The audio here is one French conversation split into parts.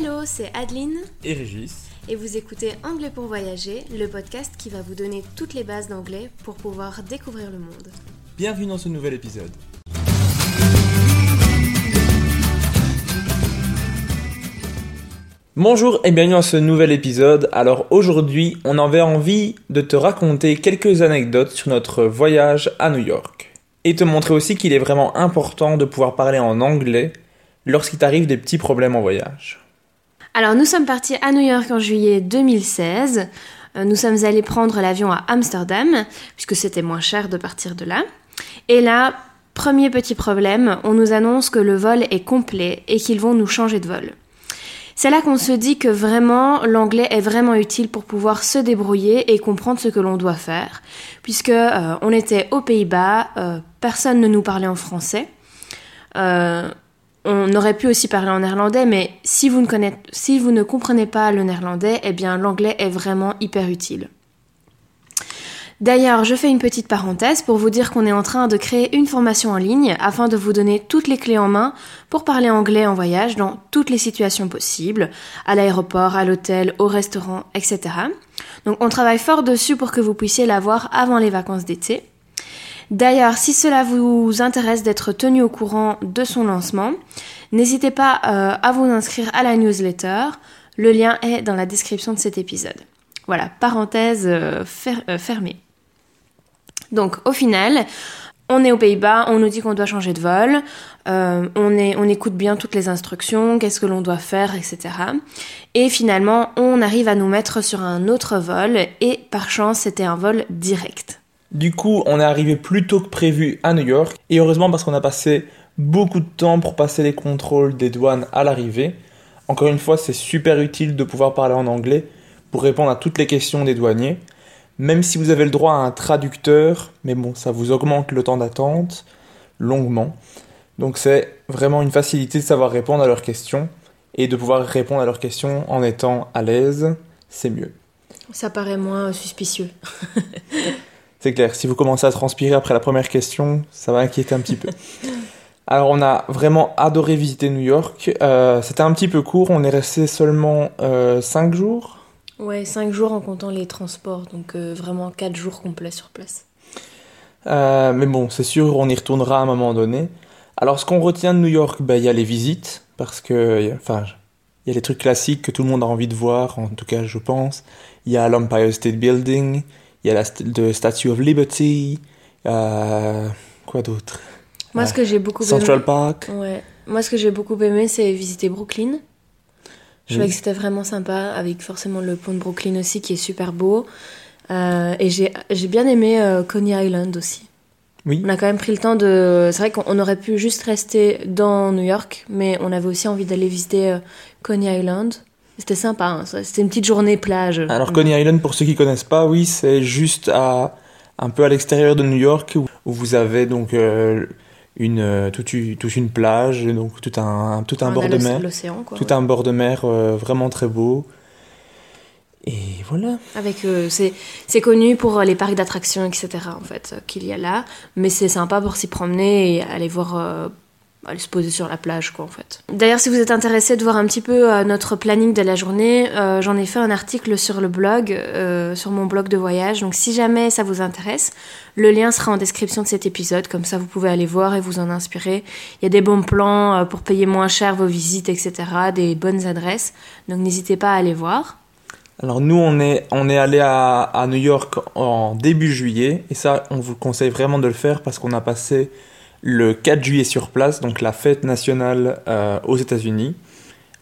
Hello, c'est Adeline et Régis. Et vous écoutez Anglais pour voyager, le podcast qui va vous donner toutes les bases d'anglais pour pouvoir découvrir le monde. Bienvenue dans ce nouvel épisode. Bonjour et bienvenue dans ce nouvel épisode. Alors aujourd'hui, on avait envie de te raconter quelques anecdotes sur notre voyage à New York. Et te montrer aussi qu'il est vraiment important de pouvoir parler en anglais lorsqu'il t'arrive des petits problèmes en voyage. Alors nous sommes partis à New York en juillet 2016. Euh, nous sommes allés prendre l'avion à Amsterdam, puisque c'était moins cher de partir de là. Et là, premier petit problème, on nous annonce que le vol est complet et qu'ils vont nous changer de vol. C'est là qu'on se dit que vraiment l'anglais est vraiment utile pour pouvoir se débrouiller et comprendre ce que l'on doit faire, puisque euh, on était aux Pays-Bas, euh, personne ne nous parlait en français. On aurait pu aussi parler en néerlandais, mais si vous ne, comprenez pas le néerlandais, eh bien l'anglais est vraiment hyper utile. D'ailleurs, je fais une petite parenthèse pour vous dire qu'on est en train de créer une formation en ligne afin de vous donner toutes les clés en main pour parler anglais en voyage dans toutes les situations possibles, à l'aéroport, à l'hôtel, au restaurant, etc. Donc on travaille fort dessus pour que vous puissiez l'avoir avant les vacances d'été. D'ailleurs, si cela vous intéresse d'être tenu au courant de son lancement, n'hésitez pas euh, à vous inscrire à la newsletter. Le lien est dans la description de cet épisode. Voilà, parenthèse euh, euh, fermée. Donc au final, on est aux Pays-Bas, on nous dit qu'on doit changer de vol, on, on écoute bien toutes les instructions, qu'est-ce que l'on doit faire, etc. Et finalement, on arrive à nous mettre sur un autre vol et par chance, c'était un vol direct. Du coup, on est arrivé plus tôt que prévu à New York, et heureusement parce qu'on a passé beaucoup de temps pour passer les contrôles des douanes à l'arrivée. Encore une fois, c'est super utile de pouvoir parler en anglais pour répondre à toutes les questions des douaniers, même si vous avez le droit à un traducteur, mais bon, ça vous augmente le temps d'attente longuement. Donc c'est vraiment une facilité de savoir répondre à leurs questions, et de pouvoir répondre à leurs questions en étant à l'aise, c'est mieux. Ça paraît moins suspicieux. C'est clair, si vous commencez à transpirer après la première question, ça va inquiéter un petit peu. Alors on a vraiment adoré visiter New York. Euh, c'était un petit peu court, on est resté seulement 5 euh, jours. Ouais, 5 jours en comptant les transports, donc euh, vraiment 4 jours complets sur place. mais bon, c'est sûr, on y retournera à un moment donné. Alors ce qu'on retient de New York, ben, il y a les visites, parce que, enfin, il y a les trucs classiques que tout le monde a envie de voir, en tout cas je pense. Il y a l'Empire State Building, il y a la st Statue of Liberty. Euh, quoi d'autre? Moi, ce que j'ai beaucoup Central Park. Ouais. Moi, ce que j'ai beaucoup aimé, c'est visiter Brooklyn. Je trouvais que c'était vraiment sympa, avec forcément le pont de Brooklyn aussi, qui est super beau. Euh, et j'ai bien aimé euh, Coney Island aussi. Oui. On a quand même pris le temps de. C'est vrai qu'on aurait pu juste rester dans New York, mais on avait aussi envie d'aller visiter Coney Island. C'était sympa, hein, c'était une petite journée plage. Alors Coney Island, pour ceux qui connaissent pas, oui, c'est juste à un peu à l'extérieur de New York où, vous avez donc euh, une euh, toute, une plage, donc tout un tout un bord de mer, tout un bord de mer euh, vraiment très beau. Et voilà. Avec c'est connu pour les parcs d'attractions etc en fait qu'il y a là, mais c'est sympa pour s'y promener et aller voir aller se poser sur la plage quoi en fait. D'ailleurs si vous êtes intéressé de voir un petit peu euh, notre planning de la journée, euh, j'en ai fait un article sur le blog, euh, sur mon blog de voyage, donc si jamais ça vous intéresse, le lien sera en description de cet épisode, comme ça vous pouvez aller voir et vous en inspirer. Il y a des bons plans pour payer moins cher vos visites, etc., des bonnes adresses, donc n'hésitez pas à aller voir. Alors nous on est on est allé à, à New York en début juillet et ça on vous conseille vraiment de le faire parce qu'on a passé le 4 juillet sur place, donc la fête nationale euh, aux États-Unis.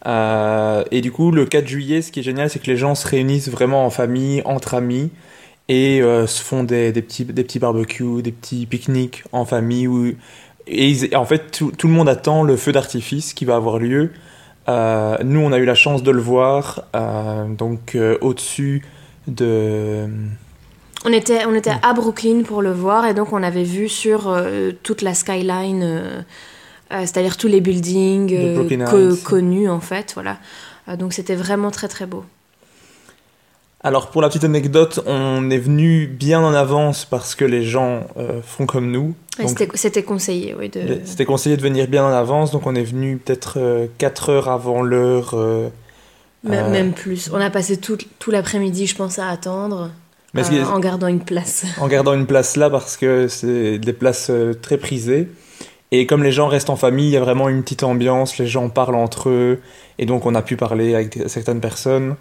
Euh, et du coup, le 4 juillet, ce qui est génial, c'est que les gens se réunissent vraiment en famille, entre amis, et euh, se font des, petits, des petits barbecues, des petits pique-niques en famille. et, en fait, tout, tout, le monde attend le feu d'artifice qui va avoir lieu. nous, on a eu la chance de le voir, donc au-dessus de on était, on était à Brooklyn pour le voir et donc on avait vu sur euh, toute la skyline, euh, euh, c'est-à-dire tous les buildings connus en fait, voilà. donc c'était vraiment très très beau. Alors pour la petite anecdote, on est venu bien en avance parce que les gens font comme nous. C'était conseillé, oui. C'était conseillé de venir bien en avance, donc on est venu peut-être 4 heures avant l'heure Même, même plus. On a passé tout, tout l'après-midi, je pense, à attendre. Euh, en gardant une place. En gardant une place là parce que c'est des places euh, très prisées. Et comme les gens restent en famille, il y a vraiment une petite ambiance, les gens parlent entre eux, et donc on a pu parler avec certaines personnes.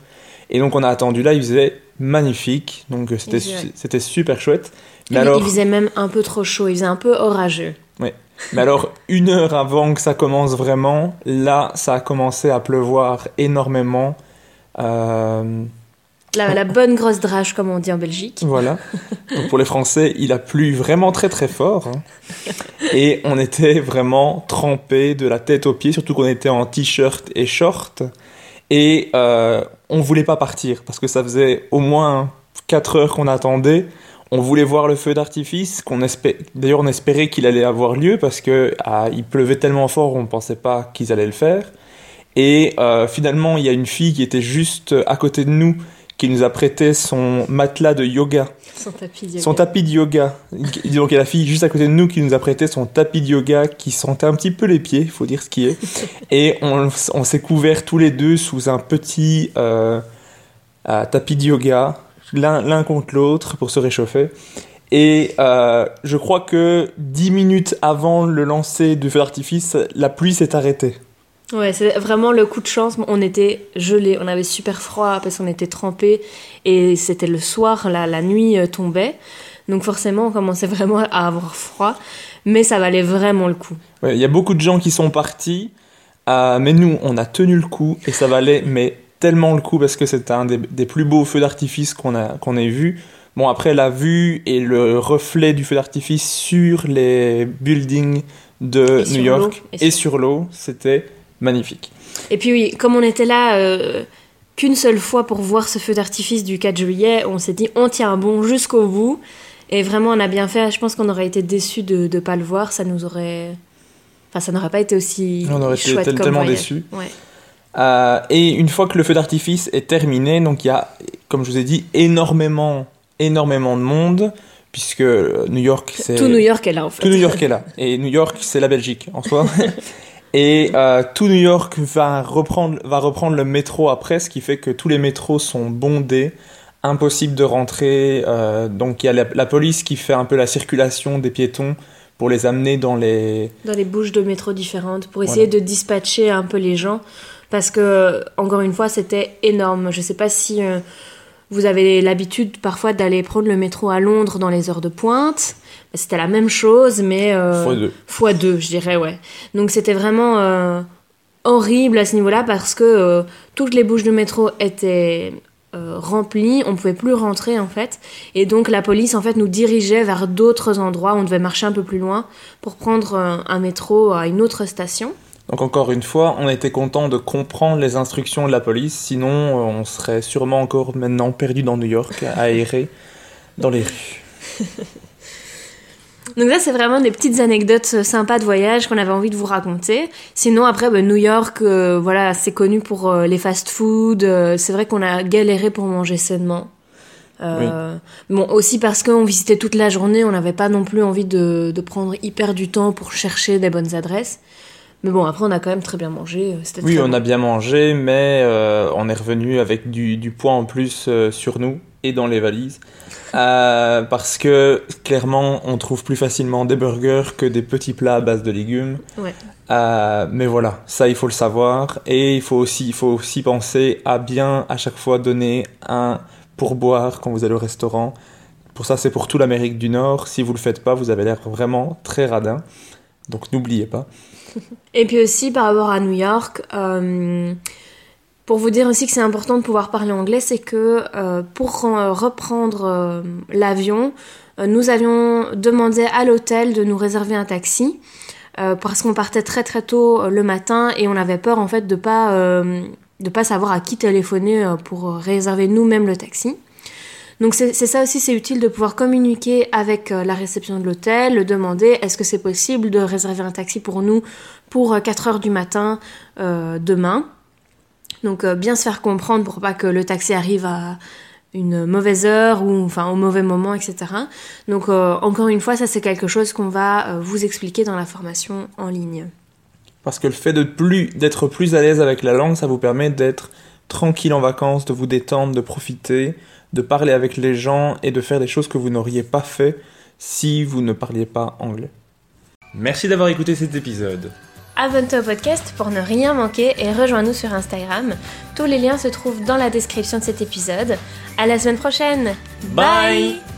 Et donc on a attendu là, il faisait magnifique, donc euh, c'était, c'était super chouette. Mais alors... Il faisait même un peu trop chaud, il faisait un peu orageux. Oui. Mais alors, une heure avant que ça commence vraiment, là, ça a commencé à pleuvoir énormément. Euh, la, bonne grosse drache, comme on dit en Belgique. Voilà. pour les Français, il a plu vraiment très très fort. Hein. Et on était vraiment trempés de la tête aux pieds, surtout qu'on était en t-shirt et short. Et euh, on voulait pas partir parce que ça faisait au moins 4 heures qu'on attendait. On voulait voir le feu d'artifice, qu'on d'ailleurs on espérait qu'il allait avoir lieu parce que ah, il pleuvait tellement fort, on ne pensait pas qu'ils allaient le faire. Et euh, finalement, il y a une fille qui était juste à côté de nous qui nous a prêté son matelas de yoga. Son tapis de yoga. Son tapis de yoga. Donc il y a la fille juste à côté de nous qui nous a prêté son tapis de yoga qui sentait un petit peu les pieds, il faut dire ce qui est. Et on, s'est couverts tous les deux sous un petit euh, euh, tapis de yoga, l'un contre l'autre pour se réchauffer. Et euh, je crois que dix minutes avant le lancer du feu d'artifice, la pluie s'est arrêtée. Ouais, c'est vraiment le coup de chance. On était gelés, on avait super froid parce qu'on était trempés et c'était le soir, la, la nuit euh, tombait. Donc forcément, on commençait vraiment à avoir froid, mais ça valait vraiment le coup. Il y a beaucoup de gens qui sont partis, euh, mais nous, on a tenu le coup et ça valait mais tellement le coup parce que c'était un des, plus beaux feux d'artifice qu'on a qu'on ait vu. Bon, après la vue et le reflet du feu d'artifice sur les buildings de New York et sur l'eau, c'était magnifique. Et puis oui, comme on était là euh, qu'une seule fois pour voir ce feu d'artifice du 4 juillet, on s'est dit on tient bon jusqu'au bout. Et vraiment, on a bien fait. Je pense qu'on aurait été déçus de ne pas le voir. Ça nous aurait. Enfin, ça n'aurait pas été aussi. On aurait été tellement déçus. Euh, et une fois que le feu d'artifice est terminé, donc il y a, comme je vous ai dit, énormément, énormément de monde, puisque New York, c'est. Tout New York est là, en fait. Tout New York est là. Et New York, c'est la Belgique, en soi. Et euh, tout New York va reprendre, va reprendre le métro après, ce qui fait que tous les métros sont bondés, impossible de rentrer. Euh, donc il y a la, police qui fait un peu la circulation des piétons pour les amener dans les... Dans les bouches de métro différentes, pour essayer de dispatcher un peu les gens. Parce que, encore une fois, c'était énorme. Je ne sais pas si euh, vous avez l'habitude parfois d'aller prendre le métro à Londres dans les heures de pointe. C'était la même chose, mais euh, fois deux. Fois deux, je dirais, ouais. Donc c'était vraiment euh, horrible à ce niveau-là parce que euh, toutes les bouches de métro étaient remplies, on pouvait plus rentrer en fait, et donc la police en fait nous dirigeait vers d'autres endroits. On devait marcher un peu plus loin pour prendre un métro à une autre station. Donc encore une fois, on était content de comprendre les instructions de la police, sinon on serait sûrement encore maintenant perdu dans New York, aéré dans les rues. Donc ça, c'est vraiment des petites anecdotes euh, sympas de voyage qu'on avait envie de vous raconter. Sinon, après, bah, New York, euh, voilà, c'est connu pour euh, les fast-food. c'est vrai qu'on a galéré pour manger sainement. Bon, aussi parce qu'on visitait toute la journée, on n'avait pas non plus envie de, de, prendre hyper du temps pour chercher des bonnes adresses. Mais bon, après, on a quand même très bien mangé. Oui, on a bien mangé, mais on est revenu avec du, du poids en plus sur nous et dans les valises. Euh, parce que clairement, on trouve plus facilement des burgers que des petits plats à base de légumes. Euh, mais voilà, ça il faut le savoir. Et il faut aussi, il faut aussi penser à bien à chaque fois donner un pourboire quand vous allez au restaurant. Pour ça, c'est pour toute l'Amérique du Nord. Si vous le faites pas, vous avez l'air vraiment très radin. Donc n'oubliez pas. Et puis aussi par rapport à New York. Euh pour vous dire aussi que c'est important de pouvoir parler anglais, c'est que euh, pour reprendre euh, l'avion, nous avions demandé à l'hôtel de nous réserver un taxi parce qu'on partait très très tôt le matin et on avait peur en fait de pas de pas savoir à qui téléphoner pour réserver nous-mêmes le taxi. Donc c'est ça aussi, c'est utile de pouvoir communiquer avec la réception de l'hôtel, demander est-ce que c'est possible de réserver un taxi pour nous pour 4 heures du matin demain. Donc euh, bien se faire comprendre pour pas que le taxi arrive à une mauvaise heure ou enfin au mauvais moment, etc. Donc euh, encore une fois, ça c'est quelque chose qu'on va euh, vous expliquer dans la formation en ligne. Parce que le fait de plus d'être plus à l'aise avec la langue, ça vous permet d'être tranquille en vacances, de vous détendre, de profiter, de parler avec les gens et de faire des choses que vous n'auriez pas fait si vous ne parliez pas anglais. Merci d'avoir écouté cet épisode. Abonne-toi au podcast pour ne rien manquer et rejoins-nous sur Instagram. Tous les liens se trouvent dans la description de cet épisode. À la semaine prochaine. Bye